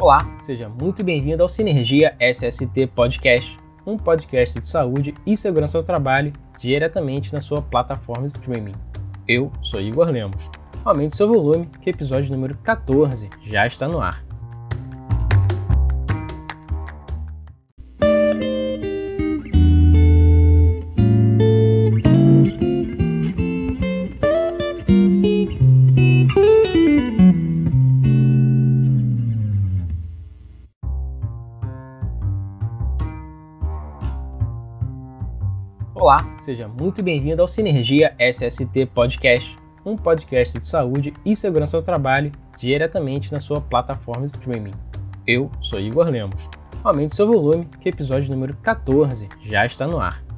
Olá, seja muito bem-vindo ao Sinergia SST Podcast, um podcast de saúde e segurança ao trabalho diretamente na sua plataforma streaming. Eu sou Igor Lemos. Aumente seu volume, que episódio número 14 já está no ar. Olá, seja muito bem-vindo ao Sinergia SST Podcast, um podcast de saúde e segurança ao trabalho diretamente na sua plataforma streaming. Eu sou Igor Lemos. Aumente seu volume, que episódio número 14 já está no ar.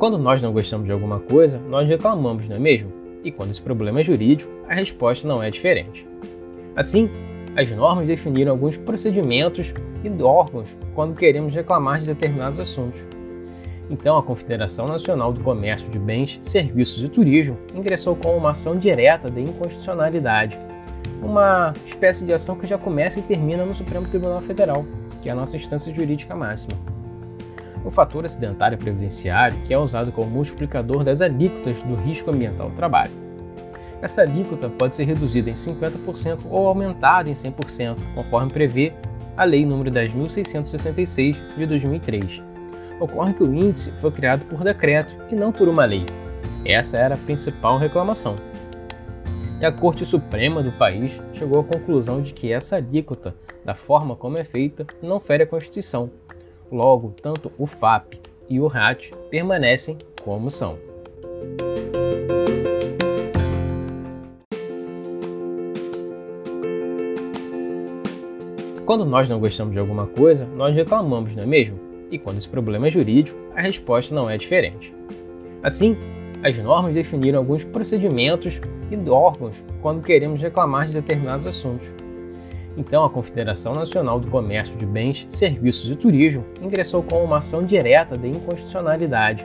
Quando nós não gostamos de alguma coisa, nós reclamamos, não é mesmo? E quando esse problema é jurídico, a resposta não é diferente. Assim, as normas definiram alguns procedimentos e órgãos quando queremos reclamar de determinados assuntos. Então, a Confederação Nacional do Comércio de Bens, Serviços e Turismo ingressou com uma ação direta de inconstitucionalidade, uma espécie de ação que já começa e termina no Supremo Tribunal Federal, que é a nossa instância jurídica máxima o fator acidentário previdenciário, que é usado como multiplicador das alíquotas do risco ambiental do trabalho. Essa alíquota pode ser reduzida em 50% ou aumentada em 100%, conforme prevê a Lei nº 10.666 de 2003. Ocorre que o índice foi criado por decreto e não por uma lei. Essa era a principal reclamação. E a Corte Suprema do país chegou à conclusão de que essa alíquota, da forma como é feita, não fere a Constituição Logo, tanto o FAP e o RAT permanecem como são. Quando nós não gostamos de alguma coisa, nós reclamamos, não é mesmo? E quando esse problema é jurídico, a resposta não é diferente. Assim, as normas definiram alguns procedimentos e órgãos quando queremos reclamar de determinados assuntos. Então, a Confederação Nacional do Comércio de Bens, Serviços e Turismo ingressou com uma ação direta de inconstitucionalidade,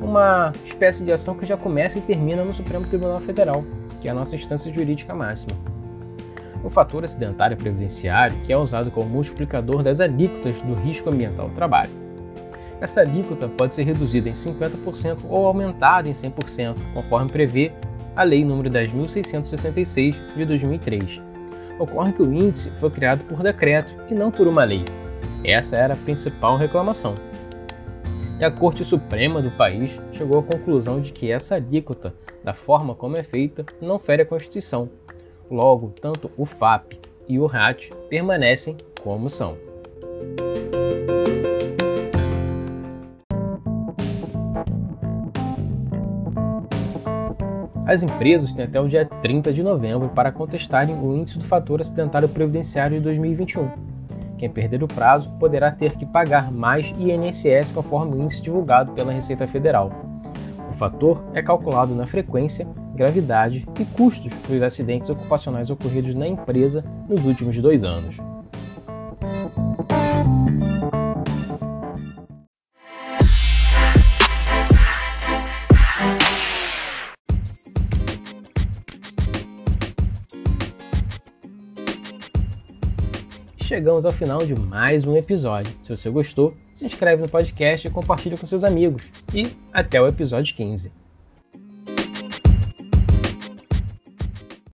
uma espécie de ação que já começa e termina no Supremo Tribunal Federal, que é a nossa instância jurídica máxima. O fator acidentário previdenciário, que é usado como multiplicador das alíquotas do risco ambiental do trabalho. Essa alíquota pode ser reduzida em 50% ou aumentada em 100%, conforme prevê a Lei nº 10.666 de 2003 ocorre que o índice foi criado por decreto e não por uma lei. Essa era a principal reclamação. E a Corte Suprema do país chegou à conclusão de que essa alíquota, da forma como é feita, não fere a Constituição. Logo, tanto o FAP e o RAT permanecem como são. As empresas têm até o dia 30 de novembro para contestarem o índice do fator acidentário previdenciário de 2021. Quem perder o prazo poderá ter que pagar mais INSS conforme o índice divulgado pela Receita Federal. O fator é calculado na frequência, gravidade e custos dos acidentes ocupacionais ocorridos na empresa nos últimos dois anos. Chegamos ao final de mais um episódio. Se você gostou, se inscreve no podcast e compartilha com seus amigos. E até o episódio 15.